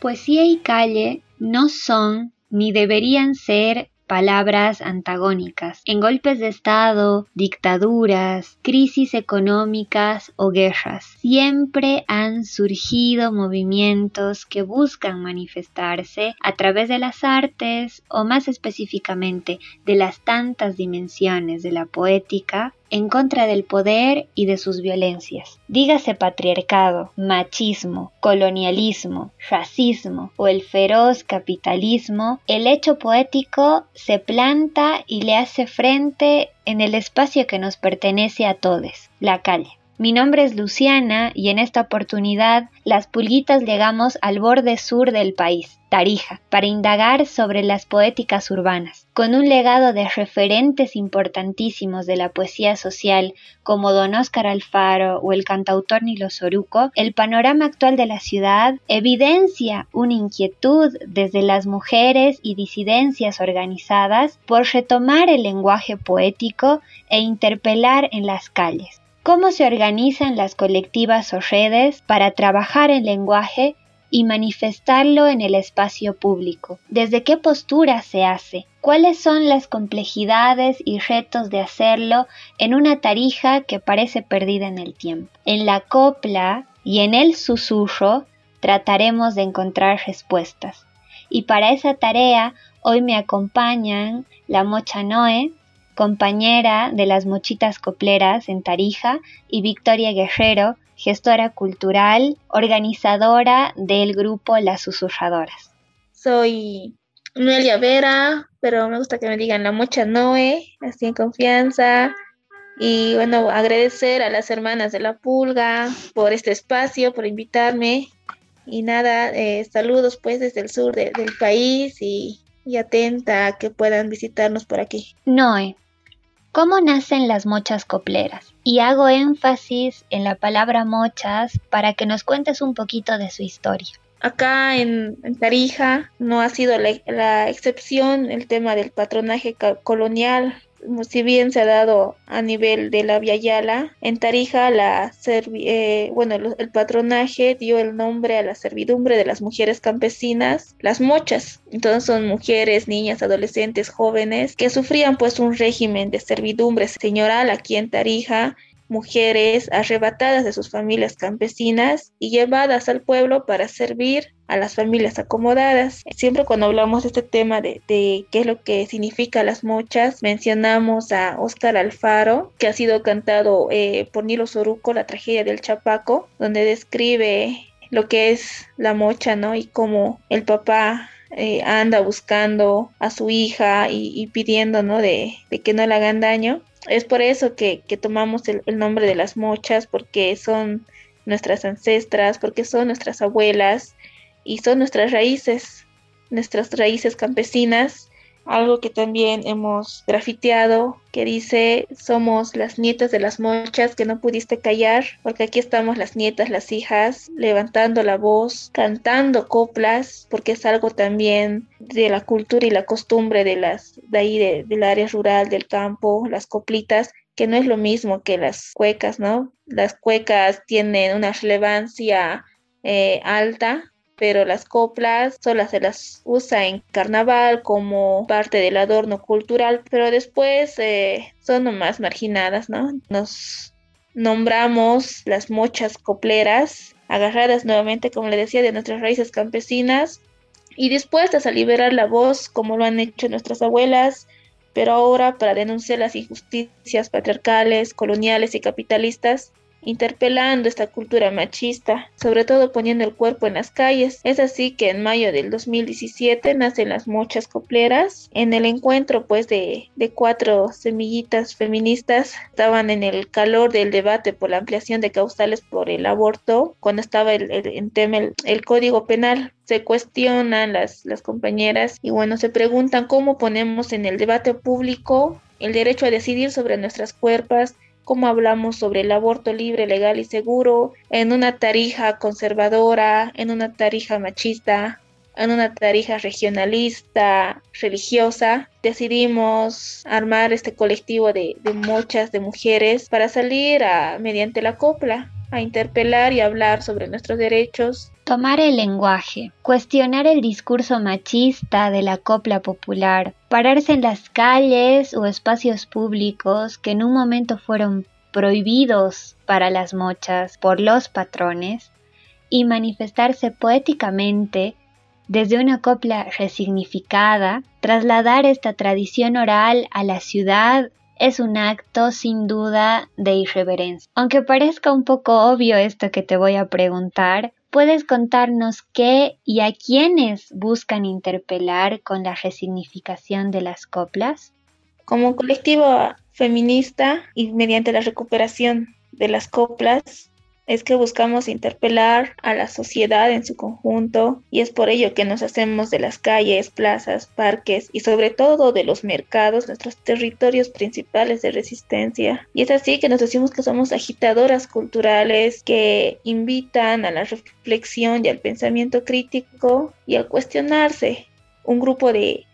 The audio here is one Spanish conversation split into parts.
Poesía y calle no son ni deberían ser palabras antagónicas. En golpes de Estado, dictaduras, crisis económicas o guerras, siempre han surgido movimientos que buscan manifestarse a través de las artes o más específicamente de las tantas dimensiones de la poética en contra del poder y de sus violencias. Dígase patriarcado, machismo, colonialismo, racismo o el feroz capitalismo, el hecho poético se planta y le hace frente en el espacio que nos pertenece a todos, la calle. Mi nombre es Luciana y en esta oportunidad las pulguitas llegamos al borde sur del país, Tarija, para indagar sobre las poéticas urbanas. Con un legado de referentes importantísimos de la poesía social como don Óscar Alfaro o el cantautor Nilo Soruco, el panorama actual de la ciudad evidencia una inquietud desde las mujeres y disidencias organizadas por retomar el lenguaje poético e interpelar en las calles cómo se organizan las colectivas o redes para trabajar el lenguaje y manifestarlo en el espacio público. ¿Desde qué postura se hace? ¿Cuáles son las complejidades y retos de hacerlo en una tarija que parece perdida en el tiempo? En la copla y en el susurro trataremos de encontrar respuestas. Y para esa tarea hoy me acompañan la Mocha Noe, compañera de las Mochitas Copleras en Tarija, y Victoria Guerrero, gestora cultural, organizadora del grupo Las Susurradoras. Soy Noelia Vera, pero me gusta que me digan la Mocha Noe, así en confianza. Y bueno, agradecer a las hermanas de la Pulga por este espacio, por invitarme. Y nada, eh, saludos pues desde el sur del país y, y atenta a que puedan visitarnos por aquí. Noe, ¿Cómo nacen las mochas copleras? Y hago énfasis en la palabra mochas para que nos cuentes un poquito de su historia. Acá en, Tarija no ha sido la, excepción el tema del patronaje colonial si bien se ha dado a nivel de la Via Yala, en Tarija la eh, bueno, el patronaje dio el nombre a la servidumbre de las mujeres campesinas, las mochas. Entonces son mujeres, niñas, adolescentes, jóvenes que sufrían pues un régimen de servidumbre señoral aquí en Tarija mujeres arrebatadas de sus familias campesinas y llevadas al pueblo para servir a las familias acomodadas. Siempre cuando hablamos de este tema de, qué es lo que significa las mochas, mencionamos a Óscar Alfaro, que ha sido cantado eh, por Nilo Soruco, la tragedia del Chapaco, donde describe lo que es la mocha, ¿no? Y cómo el papá eh, anda buscando a su hija y, pidiendo, ¿no? De, de, que no le hagan daño. Es por eso que, tomamos el, nombre de las mochas, porque son nuestras ancestras, porque son nuestras abuelas y son nuestras raíces, nuestras raíces campesinas algo que también hemos grafiteado que dice somos las nietas de las mochas que no pudiste callar porque aquí estamos las nietas las hijas levantando la voz cantando coplas porque es algo también de la cultura y la costumbre de las de ahí del área rural del campo las coplitas que no es lo mismo que las cuecas no las cuecas tienen una relevancia eh, alta pero las coplas solo se las usa en carnaval como parte del adorno cultural, pero después eh, son nomás marginadas, ¿no? Nos nombramos las mochas copleras, agarradas nuevamente, como le decía, de nuestras raíces campesinas y dispuestas a liberar la voz como lo han hecho nuestras abuelas, pero ahora para denunciar las injusticias patriarcales, coloniales y capitalistas interpelando esta cultura machista, sobre todo poniendo el cuerpo en las calles. Es así que en mayo del 2017 nacen las mochas copleras. En el encuentro pues de, cuatro semillitas feministas estaban en el calor del debate por la ampliación de causales por el aborto, cuando estaba el, en tema el, código penal se cuestionan las, las compañeras y bueno, se preguntan cómo ponemos en el debate público el derecho a decidir sobre nuestras cuerpos, cómo hablamos sobre el aborto libre, legal y seguro, en una tarija conservadora, en una tarija machista, en una tarija regionalista, religiosa, decidimos armar este colectivo de, de muchas de mujeres para salir a, mediante la copla a interpelar y hablar sobre nuestros derechos. Tomar el lenguaje, cuestionar el discurso machista de la copla popular, pararse en las calles o espacios públicos que en un momento fueron prohibidos para las mochas por los patrones y manifestarse poéticamente desde una copla resignificada, trasladar esta tradición oral a la ciudad es un acto sin duda de irreverencia. Aunque parezca un poco obvio esto que te voy a preguntar, ¿puedes contarnos qué y a quiénes buscan interpelar con la resignificación de las coplas? Como colectivo feminista y mediante la recuperación de las coplas, es que buscamos interpelar a la sociedad en su conjunto y es por ello que nos hacemos de las calles, plazas, parques y sobre todo de los mercados nuestros territorios principales de resistencia. Y es así que nos decimos que somos agitadoras culturales que invitan a la reflexión y al pensamiento crítico y al cuestionarse. Un grupo de,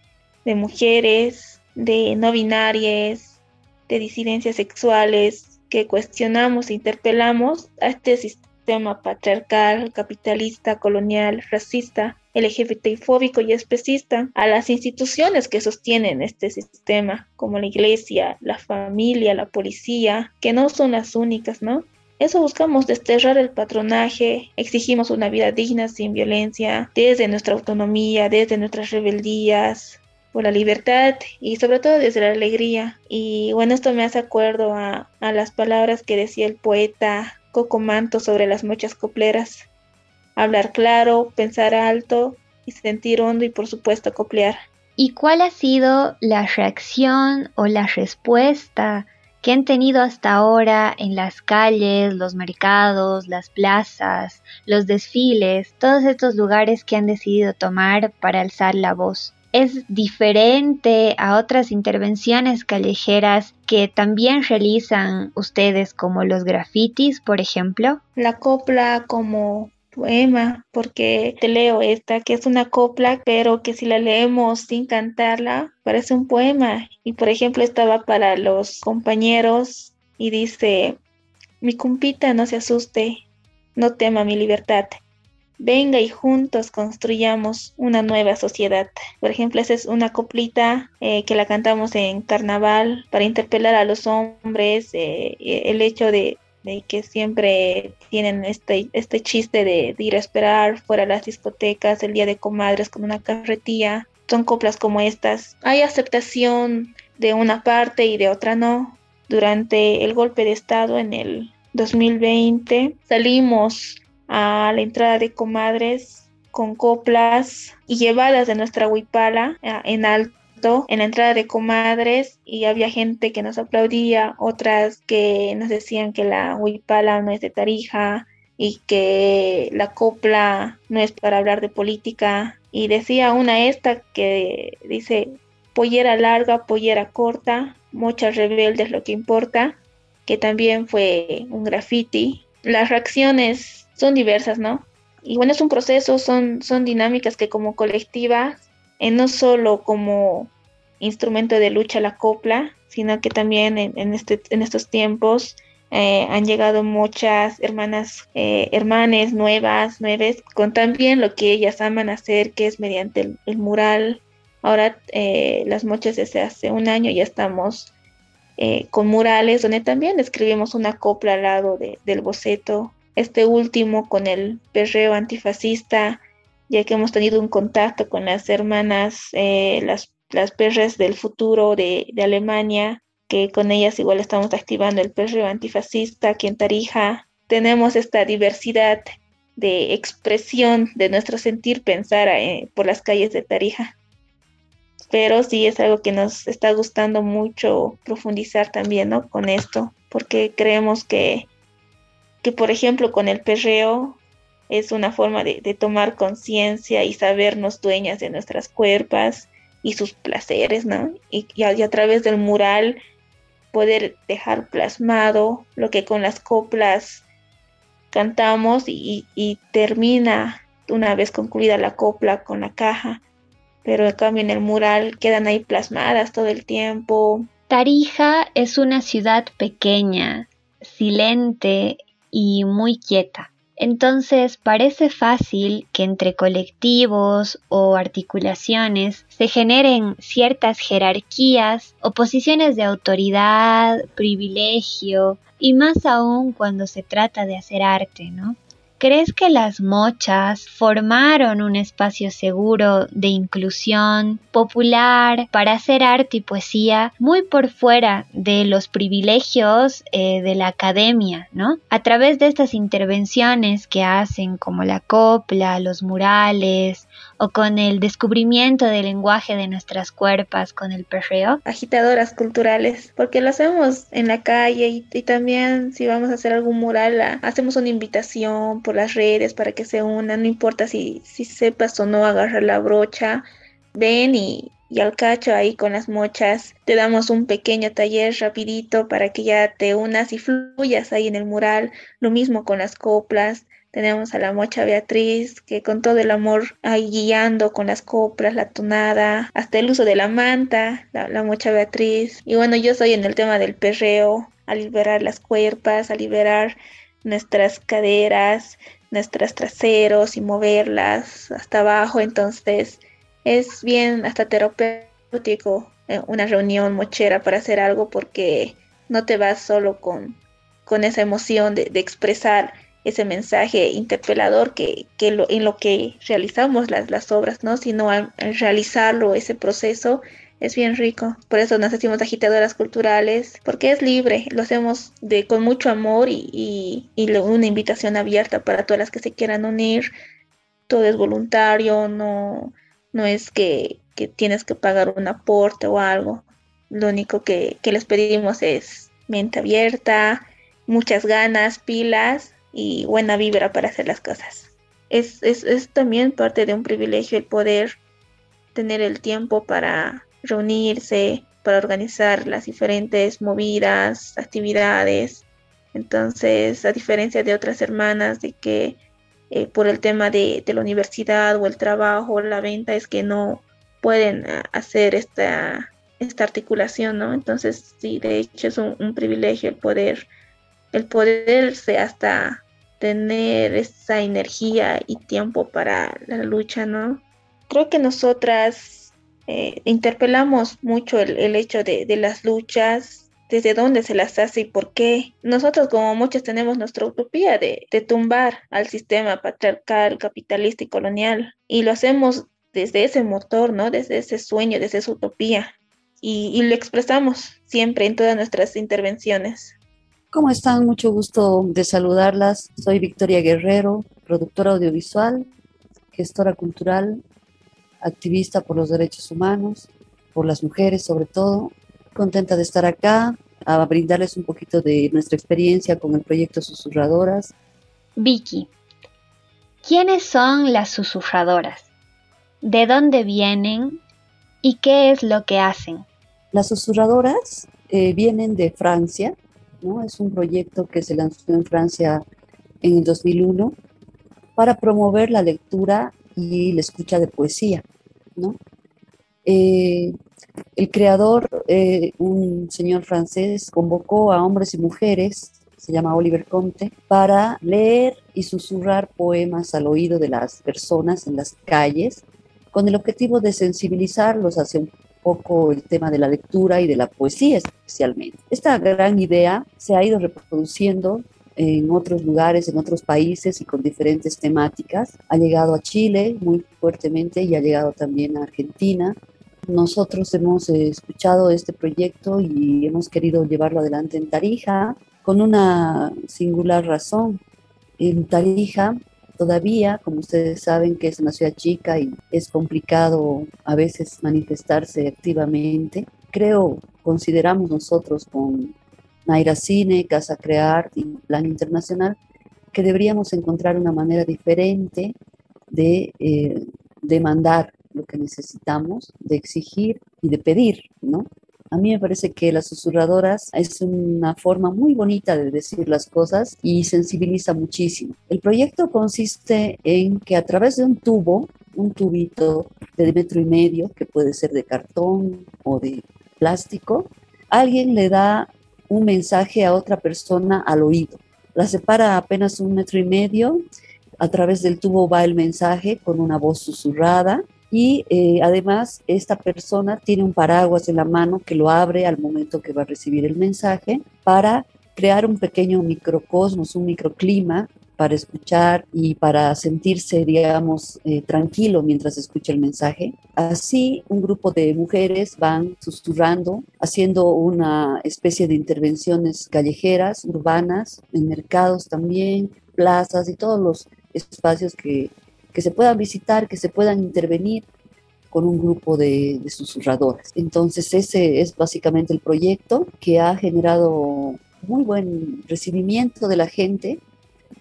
mujeres, de no binarias, de disidencias sexuales, que cuestionamos e interpelamos a este sistema patriarcal, capitalista, colonial, racista, LGBTI-fóbico y especista, a las instituciones que sostienen este sistema, como la iglesia, la familia, la policía, que no son las únicas, ¿no? Eso buscamos desterrar el patronaje, exigimos una vida digna sin violencia, desde nuestra autonomía, desde nuestras rebeldías, por la libertad y sobre todo desde la alegría. Y bueno, esto me hace acuerdo a, a las palabras que decía el poeta Coco Manto sobre las mochas copleras. Hablar claro, pensar alto y sentir hondo y por supuesto coplear. ¿Y cuál ha sido la reacción o la respuesta que han tenido hasta ahora en las calles, los mercados, las plazas, los desfiles, todos estos lugares que han decidido tomar para alzar la voz? Es diferente a otras intervenciones callejeras que también realizan ustedes como los grafitis, por ejemplo? La copla como poema, porque te leo esta, que es una copla, pero que si la leemos sin cantarla, parece un poema. Y por ejemplo, estaba para los compañeros y dice, mi cumpita no se asuste, no tema mi libertad. Venga y juntos construyamos una nueva sociedad. Por ejemplo, esa es una coplita eh, que la cantamos en carnaval para interpelar a los hombres, eh, eh, el hecho de, que siempre tienen este, este chiste de, de, ir a esperar fuera de las discotecas el día de comadres con una carretilla. Son coplas como estas. Hay aceptación de una parte y de otra no. Durante el golpe de Estado en el 2020 salimos a la entrada de comadres con coplas y llevadas de nuestra huipala en alto en la entrada de comadres y había gente que nos aplaudía, otras que nos decían que la huipala no es de Tarija y que la copla no es para hablar de política y decía una esta que dice pollera larga, pollera corta, muchas rebeldes lo que importa, que también fue un graffiti. Las reacciones son diversas, ¿no? Y bueno, es un proceso, son, son dinámicas que como colectiva, eh, no solo como instrumento de lucha la copla, sino que también en, este, en estos tiempos eh, han llegado muchas hermanas, eh, hermanes nuevas, nueves, con también lo que ellas aman hacer, que es mediante el, mural. Ahora las mochas desde hace un año ya estamos con murales donde también escribimos una copla al lado del boceto este último con el perreo antifascista, ya que hemos tenido un contacto con las hermanas, eh, las, las perres del futuro de, Alemania, que con ellas igual estamos activando el perreo antifascista aquí en Tarija. Tenemos esta diversidad de expresión de nuestro sentir pensar eh, por las calles de Tarija. Pero sí es algo que nos está gustando mucho profundizar también ¿no? con esto, porque creemos que que por ejemplo con el perreo es una forma de, tomar conciencia y sabernos dueñas de nuestras cuerpos y sus placeres, ¿no? Y, a, través del mural poder dejar plasmado lo que con las coplas cantamos y, y, termina una vez concluida la copla con la caja, pero en cambio en el mural quedan ahí plasmadas todo el tiempo. Tarija es una ciudad pequeña, silente y muy quieta. Entonces parece fácil que entre colectivos o articulaciones se generen ciertas jerarquías o posiciones de autoridad, privilegio y más aún cuando se trata de hacer arte, ¿no? ¿Crees que las mochas formaron un espacio seguro de inclusión popular para hacer arte y poesía muy por fuera de los privilegios eh, de la academia, ¿no? A través de estas intervenciones que hacen como la copla, los murales o con el descubrimiento del lenguaje de nuestras cuerpas con el perreo? Agitadoras culturales, porque lo hacemos en la calle y, también si vamos a hacer algún mural, hacemos una invitación por las redes para que se unan, no importa si, si sepas o no agarrar la brocha, ven y, y al cacho ahí con las mochas. Te damos un pequeño taller rapidito para que ya te unas y fluyas ahí en el mural. Lo mismo con las coplas. Tenemos a la mocha Beatriz que con todo el amor ahí guiando con las coplas, la tonada, hasta el uso de la manta, la, mocha Beatriz. Y bueno, yo soy en el tema del perreo, a liberar las cuerpas, a liberar nuestras caderas, nuestros traseros y moverlas hasta abajo. Entonces es bien hasta terapéutico eh, una reunión mochera para hacer algo porque no te vas solo con, con esa emoción de, de expresar ese mensaje interpelador que, que lo, en lo que realizamos las, las obras, ¿no? sino al, al realizarlo, ese proceso, es bien rico. Por eso nos hacemos agitadoras culturales, porque es libre, lo hacemos de, con mucho amor y, y, y una invitación abierta para todas las que se quieran unir. Todo es voluntario, no, no es que, que tienes que pagar un aporte o algo. Lo único que, que les pedimos es mente abierta, muchas ganas, pilas y buena vibra para hacer las cosas. Es, es, es también parte de un privilegio el poder tener el tiempo para reunirse para organizar las diferentes movidas, actividades. Entonces, a diferencia de otras hermanas, de que eh, por el tema de, de, la universidad o el trabajo o la venta es que no pueden uh, hacer esta, esta articulación, ¿no? Entonces, sí, de hecho es un privilegio el poder, el poderse hasta tener esa energía y tiempo para la lucha, ¿no? Creo que nosotras eh, interpelamos mucho el, hecho de, las luchas, desde dónde se las hace y por qué. Nosotros como muchos tenemos nuestra utopía de, de tumbar al sistema patriarcal, capitalista y colonial y lo hacemos desde ese motor, ¿no? Desde ese sueño, desde esa utopía. Y, y, lo expresamos siempre en todas nuestras intervenciones. ¿Cómo están? Mucho gusto de saludarlas. Soy Victoria Guerrero, productora audiovisual, gestora cultural activista por los derechos humanos, por las mujeres sobre todo. Contenta de estar acá, a brindarles un poquito de nuestra experiencia con el proyecto Susurradoras. Vicky, ¿quiénes son las susurradoras? ¿De dónde vienen? ¿Y qué es lo que hacen? Las susurradoras eh, vienen de Francia, ¿no? Es un proyecto que se lanzó en Francia en el 2001 para promover la lectura y la escucha de poesía. Eh, el creador, eh, un señor francés, convocó a hombres y mujeres, se llama Oliver Comte, para leer y susurrar poemas al oído de las personas en las calles, con el objetivo de sensibilizarlos hacia un poco el tema de la lectura y de la poesía especialmente. Esta gran idea se ha ido reproduciendo en otros lugares, en otros países y con diferentes temáticas. Ha llegado a Chile muy fuertemente y ha llegado también a Argentina. Nosotros hemos eh, escuchado este proyecto y hemos querido llevarlo adelante en Tarija con una singular razón. En Tarija todavía, como ustedes saben, que es una ciudad chica y es complicado a veces manifestarse activamente, creo, consideramos nosotros con Naira Cine, Casa Crear y Plan Internacional, que deberíamos encontrar una manera diferente de eh, demandar lo que necesitamos, de exigir y de pedir, ¿no? A mí me parece que las susurradoras es una forma muy bonita de decir las cosas y sensibiliza muchísimo. El proyecto consiste en que a través de un tubo, un tubito de metro y medio, que puede ser de cartón o de plástico, alguien le da un mensaje a otra persona al oído. La separa apenas un metro y medio. A través del tubo va el mensaje con una voz susurrada y eh, además esta persona tiene un paraguas en la mano que lo abre al momento que va a recibir el mensaje para crear un pequeño microcosmos, un microclima para escuchar y para sentirse, digamos, eh, tranquilo mientras escucha el mensaje. Así, un grupo de mujeres van susurrando, haciendo una especie de intervenciones callejeras, urbanas, en mercados también, plazas y todos los espacios que, que se puedan visitar, que se puedan intervenir con un grupo de, de susurradoras. Entonces, ese es básicamente el proyecto que ha generado muy buen recibimiento de la gente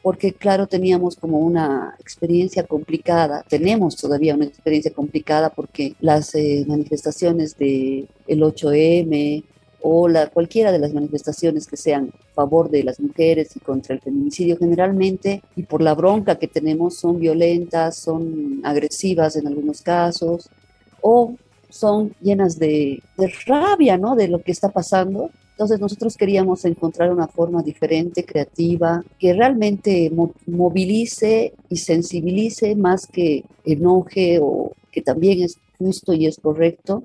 porque claro, teníamos como una experiencia complicada, tenemos todavía una experiencia complicada porque las eh, manifestaciones del el 8M o la, cualquiera de las manifestaciones que sean a favor de las mujeres y contra el feminicidio generalmente y por la bronca que tenemos son violentas, son agresivas en algunos casos o son llenas de, de rabia, ¿no? De lo que está pasando entonces nosotros queríamos encontrar una forma diferente, creativa, que realmente movilice y sensibilice más que enoje o que también es justo y es correcto,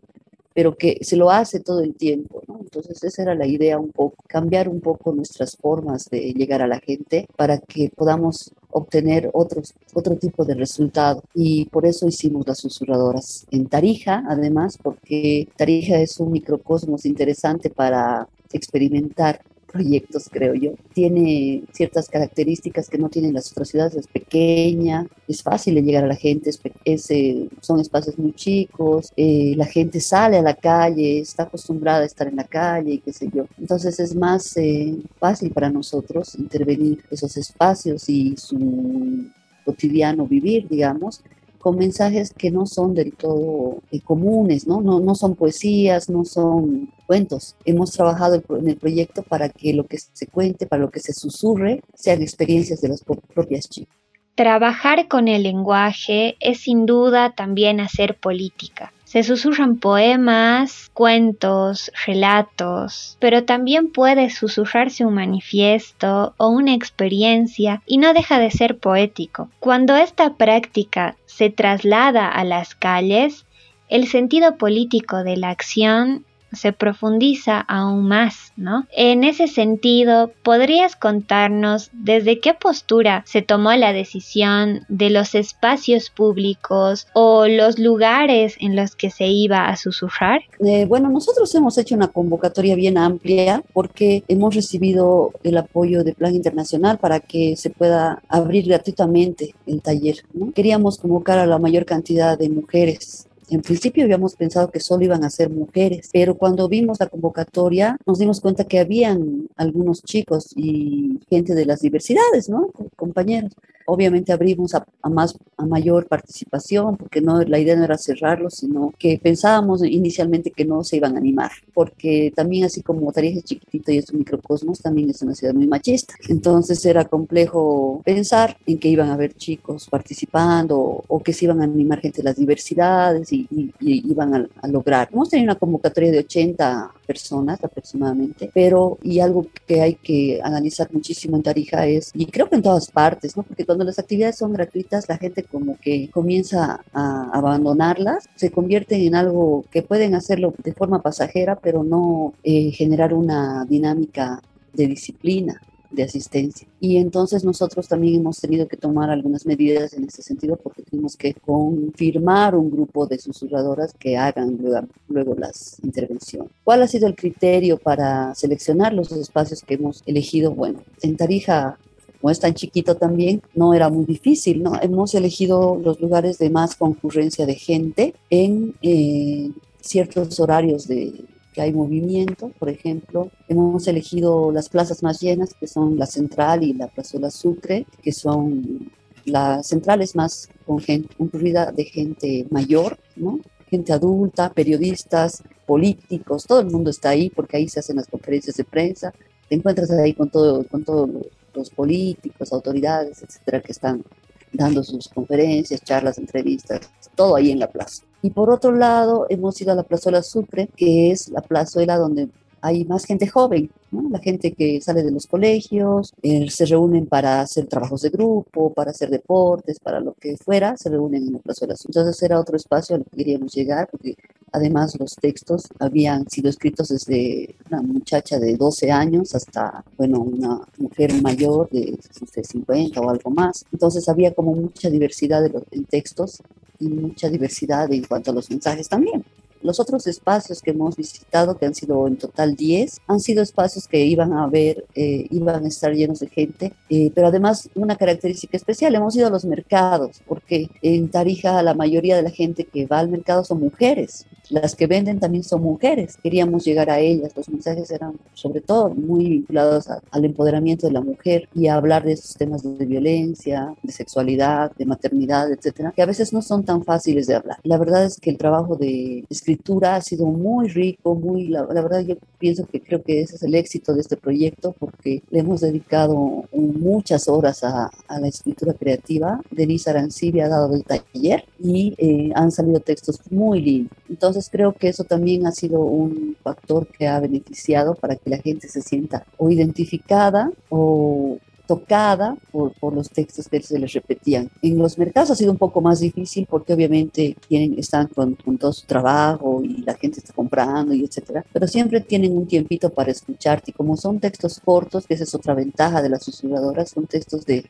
pero que se lo hace todo el tiempo. Entonces esa era la idea un poco, cambiar un poco nuestras formas de llegar a la gente para que podamos obtener otros, otro tipo de resultado. Y por eso hicimos las susurradoras en Tarija, además, porque Tarija es un microcosmos interesante para experimentar proyectos, creo yo. Tiene ciertas características que no tienen las otras ciudades, es pequeña, es fácil llegar a la gente, es, eh, son espacios muy chicos, eh, la gente sale a la calle, está acostumbrada a estar en la calle y qué sé yo. Entonces es más eh, fácil para nosotros intervenir esos espacios y su cotidiano vivir, digamos, con mensajes que no son del todo eh, comunes, ¿no? ¿no? No son poesías, no son cuentos. Hemos trabajado en el proyecto para que lo que se cuente, para lo que se susurre, sean experiencias de las propias chicas. Trabajar con el lenguaje es sin duda también hacer política. Se susurran poemas, cuentos, relatos, pero también puede susurrarse un manifiesto o una experiencia y no deja de ser poético. Cuando esta práctica se traslada a las calles, el sentido político de la acción se profundiza aún más, ¿no? En ese sentido, ¿podrías contarnos desde qué postura se tomó la decisión de los espacios públicos o los lugares en los que se iba a susurrar? Eh, bueno, nosotros hemos hecho una convocatoria bien amplia porque hemos recibido el apoyo de Plan Internacional para que se pueda abrir gratuitamente el taller. ¿no? Queríamos convocar a la mayor cantidad de mujeres en principio habíamos pensado que solo iban a ser mujeres, pero cuando vimos la convocatoria nos dimos cuenta que habían algunos chicos y gente de las diversidades, ¿no? Compañeros. Obviamente abrimos a, más, a mayor participación, porque no, la idea no era cerrarlos, sino que pensábamos inicialmente que no se iban a animar, porque también así como Tarija es chiquitito y es un microcosmos, también es una ciudad muy machista. Entonces era complejo pensar en que iban a haber chicos participando o, que se iban a animar gente de las diversidades y, iban a, a, lograr. Hemos tenido una convocatoria de 80 personas aproximadamente, pero y algo que hay que analizar muchísimo en Tarija es, y creo que en todas partes, ¿no? Porque cuando las actividades son gratuitas, la gente como que comienza a abandonarlas, se convierten en algo que pueden hacerlo de forma pasajera, pero no eh, generar una dinámica de disciplina de asistencia. Y entonces nosotros también hemos tenido que tomar algunas medidas en ese sentido porque tenemos que confirmar un grupo de susurradoras que hagan luego, luego las intervenciones. ¿Cuál ha sido el criterio para seleccionar los espacios que hemos elegido? Bueno, en Tarija como es tan chiquito también, no era muy difícil, ¿no? Hemos elegido los lugares de más concurrencia de gente en eh, ciertos horarios de, que hay movimiento, por ejemplo. Hemos elegido las plazas más llenas, que son la Central y la Plazuela Sucre, que son las centrales más concurrida de gente mayor, ¿no? gente adulta, periodistas, políticos, todo el mundo está ahí porque ahí se hacen las conferencias de prensa. Te encuentras ahí con todo, con todos los políticos, autoridades, etcétera, que están dando sus conferencias, charlas, entrevistas, todo ahí en la plaza. Y por otro lado, hemos ido a la plazuela Sucre, que es la plazuela donde hay más gente joven, la gente que sale de los colegios, eh, se reúnen para hacer trabajos de grupo, para hacer deportes, para lo que fuera, se reúnen en la plazuela. Entonces era otro espacio al que queríamos llegar, porque además los textos habían sido escritos desde una muchacha de 12 años hasta, bueno, una mujer mayor de, 50 o algo más. Entonces había como mucha diversidad de los, en textos y mucha diversidad en cuanto a los mensajes también. Los otros espacios que hemos visitado, que han sido en total 10, han sido espacios que iban a ver, eh, iban a estar llenos de gente, eh, pero además una característica especial, hemos ido a los mercados, porque en Tarija la mayoría de la gente que va al mercado son mujeres, las que venden también son mujeres, queríamos llegar a ellas, los mensajes eran sobre todo muy vinculados al empoderamiento de la mujer y a hablar de esos temas de violencia, de sexualidad, de maternidad, etcétera, que a veces no son tan fáciles de hablar. La verdad es que el trabajo de escribir escritura ha sido muy rico, muy, la, verdad yo pienso que creo que ese es el éxito de este proyecto porque le hemos dedicado muchas horas a, la escritura creativa. Denise Arancibi ha dado el taller y eh, han salido textos muy lindos. Entonces creo que eso también ha sido un factor que ha beneficiado para que la gente se sienta o identificada o tocada por, por, los textos que se les repetían. En los mercados ha sido un poco más difícil porque obviamente tienen, están con, con, todo su trabajo y la gente está comprando y etcétera, pero siempre tienen un tiempito para escucharte y como son textos cortos, que esa es otra ventaja de las susurradoras, son textos de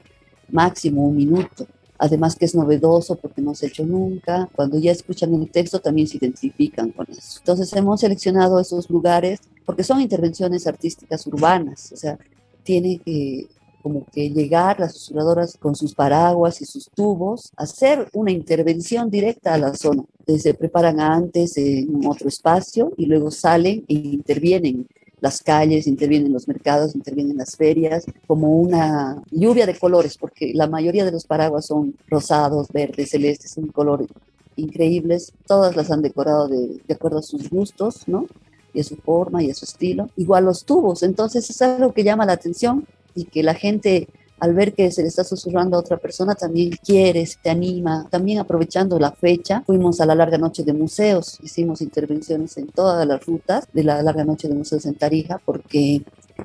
máximo un minuto. Además que es novedoso porque no se ha hecho nunca. Cuando ya escuchan el texto también se identifican con eso. Entonces hemos seleccionado esos lugares porque son intervenciones artísticas urbanas, o sea, tiene que como que llegar las susurradoras con sus paraguas y sus tubos, hacer una intervención directa a la zona. Eh, se preparan antes en otro espacio y luego salen e intervienen las calles, intervienen los mercados, intervienen las ferias, como una lluvia de colores, porque la mayoría de los paraguas son rosados, verdes, celestes, son colores increíbles. Todas las han decorado de, de acuerdo a sus gustos, ¿no? y a su forma y a su estilo. Igual los tubos, entonces es algo que llama la atención y que la gente al ver que se le está susurrando a otra persona también quiere, se anima. También aprovechando la fecha, fuimos a la larga noche de museos, hicimos intervenciones en todas las rutas de la larga noche de museos en Tarija porque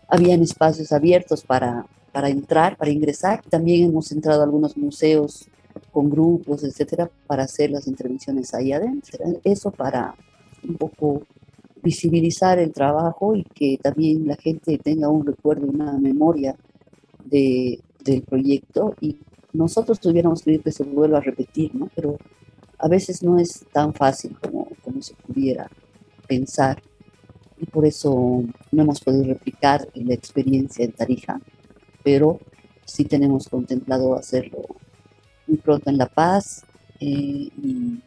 habían espacios abiertos para, para entrar, para ingresar. También hemos entrado a algunos museos con grupos, etcétera, para hacer las intervenciones ahí adentro. Eso para un poco visibilizar el trabajo y que también la gente tenga un recuerdo, una memoria de, del proyecto y nosotros tuviéramos que que se vuelva a repetir, ¿no? Pero a veces no es tan fácil como, como se pudiera pensar y por eso no hemos podido replicar la experiencia en Tarija, pero sí tenemos contemplado hacerlo muy pronto en La Paz eh, y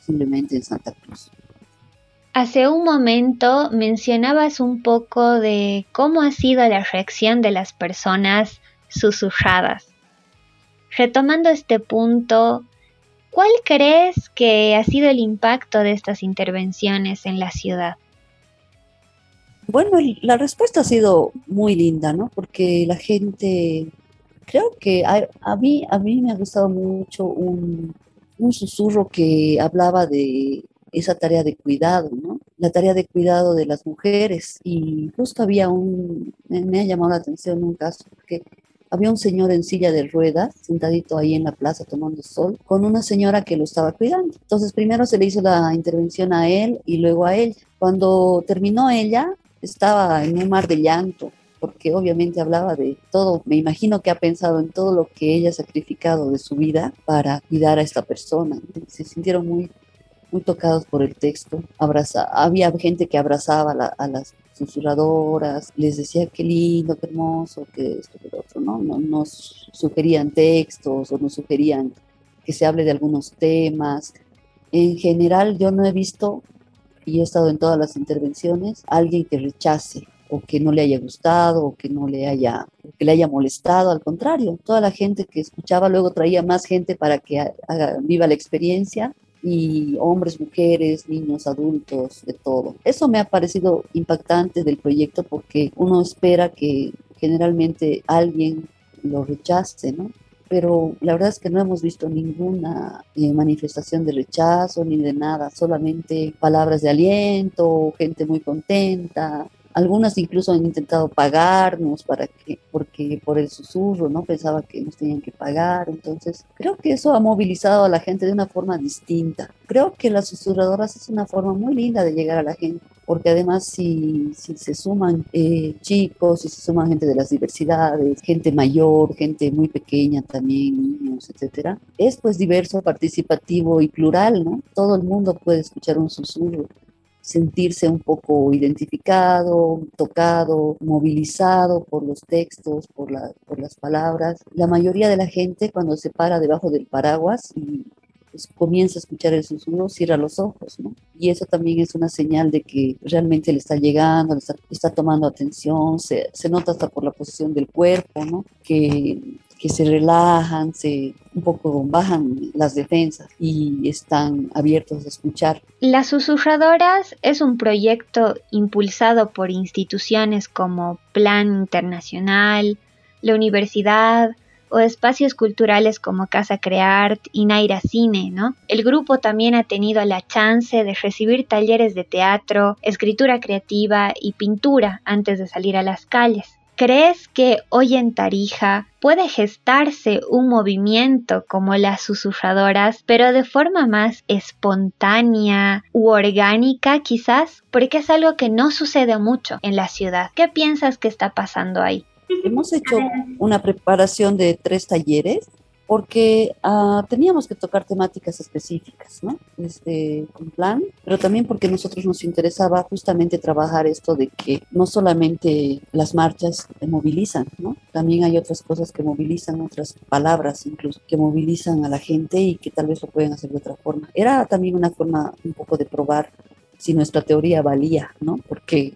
simplemente en Santa Cruz. Hace un momento mencionabas un poco de cómo ha sido la reacción de las personas susurradas. Retomando este punto, ¿cuál crees que ha sido el impacto de estas intervenciones en la ciudad? Bueno, la respuesta ha sido muy linda, ¿no? Porque la gente, creo que a, mí, a mí me ha gustado mucho un, un susurro que hablaba de esa tarea de cuidado, ¿no? La tarea de cuidado de las mujeres. Y justo había un, me, ha llamado la atención un caso, que había un señor en silla de ruedas, sentadito ahí en la plaza tomando sol, con una señora que lo estaba cuidando. Entonces primero se le hizo la intervención a él y luego a ella. Cuando terminó ella, estaba en un mar de llanto, porque obviamente hablaba de todo, me imagino que ha pensado en todo lo que ella ha sacrificado de su vida para cuidar a esta persona. Se sintieron muy muy tocados por el texto. Abraza, había gente que abrazaba a las susurradoras, les decía qué lindo, qué hermoso, que esto, que lo otro, ¿no? Nos sugerían textos o nos sugerían que se hable de algunos temas. En general, yo no he visto, y he estado en todas las intervenciones, alguien que rechace o que no le haya gustado o que no le haya que le haya molestado, al contrario, toda la gente que escuchaba luego traía más gente para que haga, viva la experiencia y hombres, mujeres, niños, adultos, de todo. Eso me ha parecido impactante del proyecto porque uno espera que generalmente alguien lo rechace, ¿no? Pero la verdad es que no hemos visto ninguna eh, manifestación de rechazo ni de nada, solamente palabras de aliento, gente muy contenta, Algunas incluso han intentado pagarnos para que, porque por el susurro, ¿no? Pensaba que nos tenían que pagar. Entonces, creo que eso ha movilizado a la gente de una forma distinta. Creo que las susurradoras es una forma muy linda de llegar a la gente porque además si, si se suman eh, chicos, si se suman gente de las diversidades, gente mayor, gente muy pequeña también, niños, etcétera, es pues diverso, participativo y plural, ¿no? Todo el mundo puede escuchar un susurro sentirse un poco identificado, tocado, movilizado por los textos, por, por las palabras. La mayoría de la gente cuando se para debajo del paraguas y pues, comienza a escuchar el susurro, cierra los ojos, ¿no? Y eso también es una señal de que realmente le está llegando, le está, tomando atención, se, se, nota hasta por la posición del cuerpo, ¿no? Que que se relajan, se un poco bajan las defensas y están abiertos a escuchar. Las susurradoras es un proyecto impulsado por instituciones como Plan Internacional, la universidad o espacios culturales como Casa Creart y Naira Cine, ¿no? El grupo también ha tenido la chance de recibir talleres de teatro, escritura creativa y pintura antes de salir a las calles. ¿Crees que hoy en Tarija puede gestarse un movimiento como las susurradoras, pero de forma más espontánea u orgánica quizás? Porque es algo que no sucede mucho en la ciudad. ¿Qué piensas que está pasando ahí? Hemos hecho una preparación de tres talleres porque ah, teníamos que tocar temáticas específicas, ¿no? Este, con plan, pero también porque a nosotros nos interesaba justamente trabajar esto de que no solamente las marchas movilizan, ¿no? También hay otras cosas que movilizan, otras palabras incluso, que movilizan a la gente y que tal vez lo pueden hacer de otra forma. Era también una forma un poco de probar si nuestra teoría valía, ¿no? Porque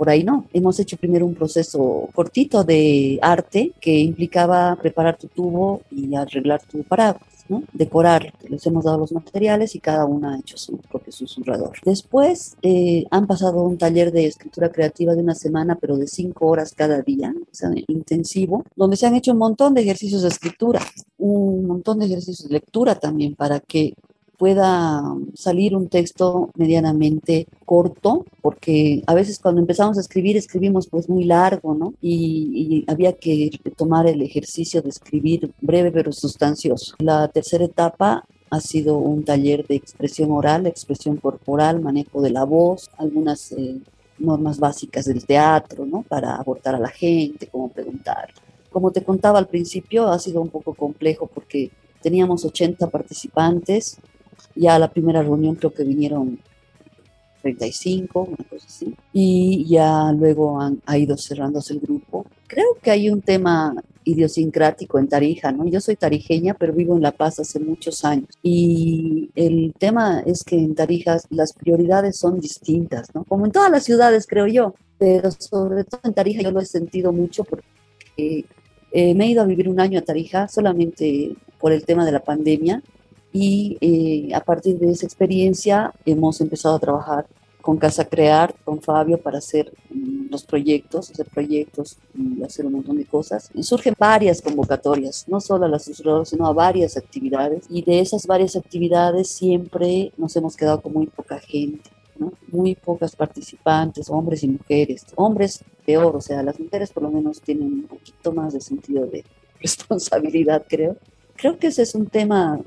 por ahí no. Hemos hecho primero un proceso cortito de arte que implicaba preparar tu tubo y arreglar tu paraguas. ¿no? decorar. Les hemos dado los materiales y cada una ha hecho su propio susurrador. Después eh, han pasado un taller de escritura creativa de una semana, pero de cinco horas cada día, o sea, intensivo, donde se han hecho un montón de ejercicios de escritura, un montón de ejercicios de lectura también para que pueda salir un texto medianamente corto, porque a veces cuando empezamos a escribir, escribimos pues muy largo, ¿no? Y, había que tomar el ejercicio de escribir breve pero sustancioso. La tercera etapa ha sido un taller de expresión oral, expresión corporal, manejo de la voz, algunas eh, normas básicas del teatro, ¿no? Para abordar a la gente, cómo preguntar. Como te contaba al principio, ha sido un poco complejo porque teníamos 80 participantes ya la primera reunión creo que vinieron 35, una cosa así. Y ya luego han, ha ido cerrándose el grupo. Creo que hay un tema idiosincrático en Tarija, ¿no? Yo soy tarijeña, pero vivo en La Paz hace muchos años. Y el tema es que en Tarija las prioridades son distintas, ¿no? Como en todas las ciudades, creo yo. Pero sobre todo en Tarija yo lo he sentido mucho porque eh, me he ido a vivir un año a Tarija solamente por el tema de la pandemia y eh, a partir de esa experiencia hemos empezado a trabajar con Casa Crear, con Fabio, para hacer mm, los proyectos, hacer proyectos y hacer un montón de cosas. Y surgen varias convocatorias, no solo a las susurradoras, sino a varias actividades. Y de esas varias actividades siempre nos hemos quedado con muy poca gente. ¿no? Muy pocas participantes, hombres y mujeres. Hombres peor, o sea, las mujeres por lo menos tienen un poquito más de sentido de responsabilidad, creo. Creo que ese es un tema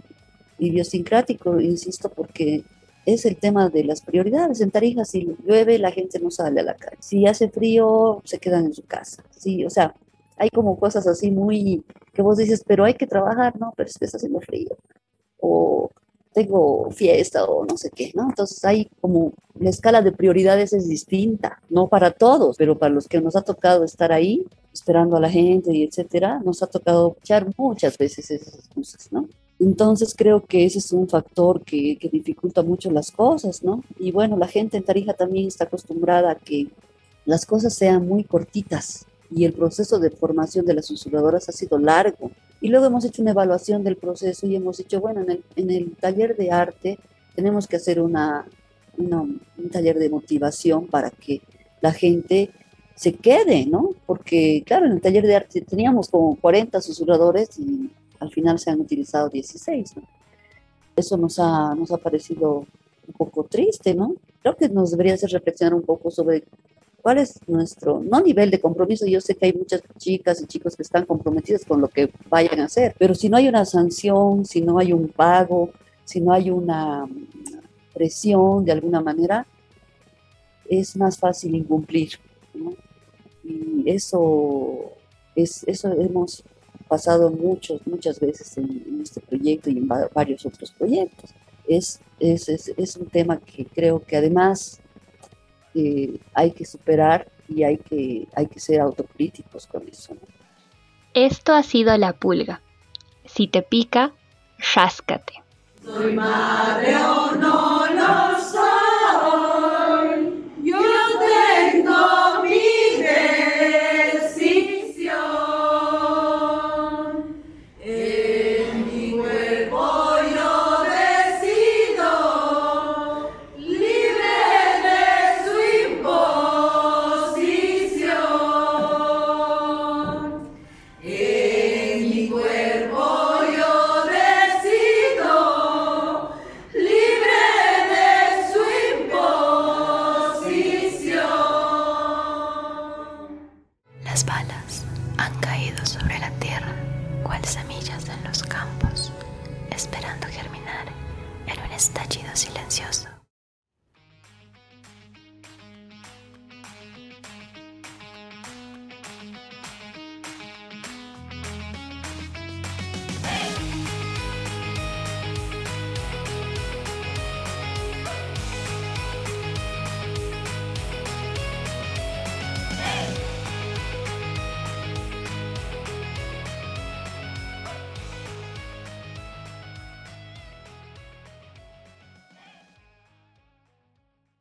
idiosincrático, insisto, porque es el tema de las prioridades. En Tarija, si llueve, la gente no sale a la calle. Si hace frío, se quedan en su casa. Sí, o sea, hay como cosas así muy que vos dices, pero hay que trabajar, ¿no? Pero es que está haciendo frío. O tengo fiesta o no sé qué, ¿no? Entonces hay como la escala de prioridades es distinta, no para todos, pero para los que nos ha tocado estar ahí, esperando a la gente y etcétera, nos ha tocado echar muchas veces esas excusas, ¿no? Entonces creo que ese es un factor que, dificulta mucho las cosas, ¿no? Y bueno, la gente en Tarija también está acostumbrada a que las cosas sean muy cortitas y el proceso de formación de las susurradoras ha sido largo. Y luego hemos hecho una evaluación del proceso y hemos dicho, bueno, en el, en el taller de arte tenemos que hacer una, un taller de motivación para que la gente se quede, ¿no? Porque, claro, en el taller de arte teníamos como 40 susurradores y al final se han utilizado 16. Eso nos ha, nos ha parecido un poco triste, ¿no? Creo que nos debería hacer reflexionar un poco sobre ¿Cuál es nuestro, no nivel de compromiso? Yo sé que hay muchas chicas y chicos que están comprometidos con lo que vayan a hacer, pero si no hay una sanción, si no hay un pago, si no hay una presión de alguna manera, es más fácil incumplir. Y eso, es, eso hemos pasado muchos, muchas veces en, este proyecto y en varios otros proyectos. Es, es, es, un tema que creo que además eh, hay que superar y hay que, hay que ser autocríticos con eso. Esto ha sido la pulga. Si te pica, ráscate. Soy madre o no lo soy.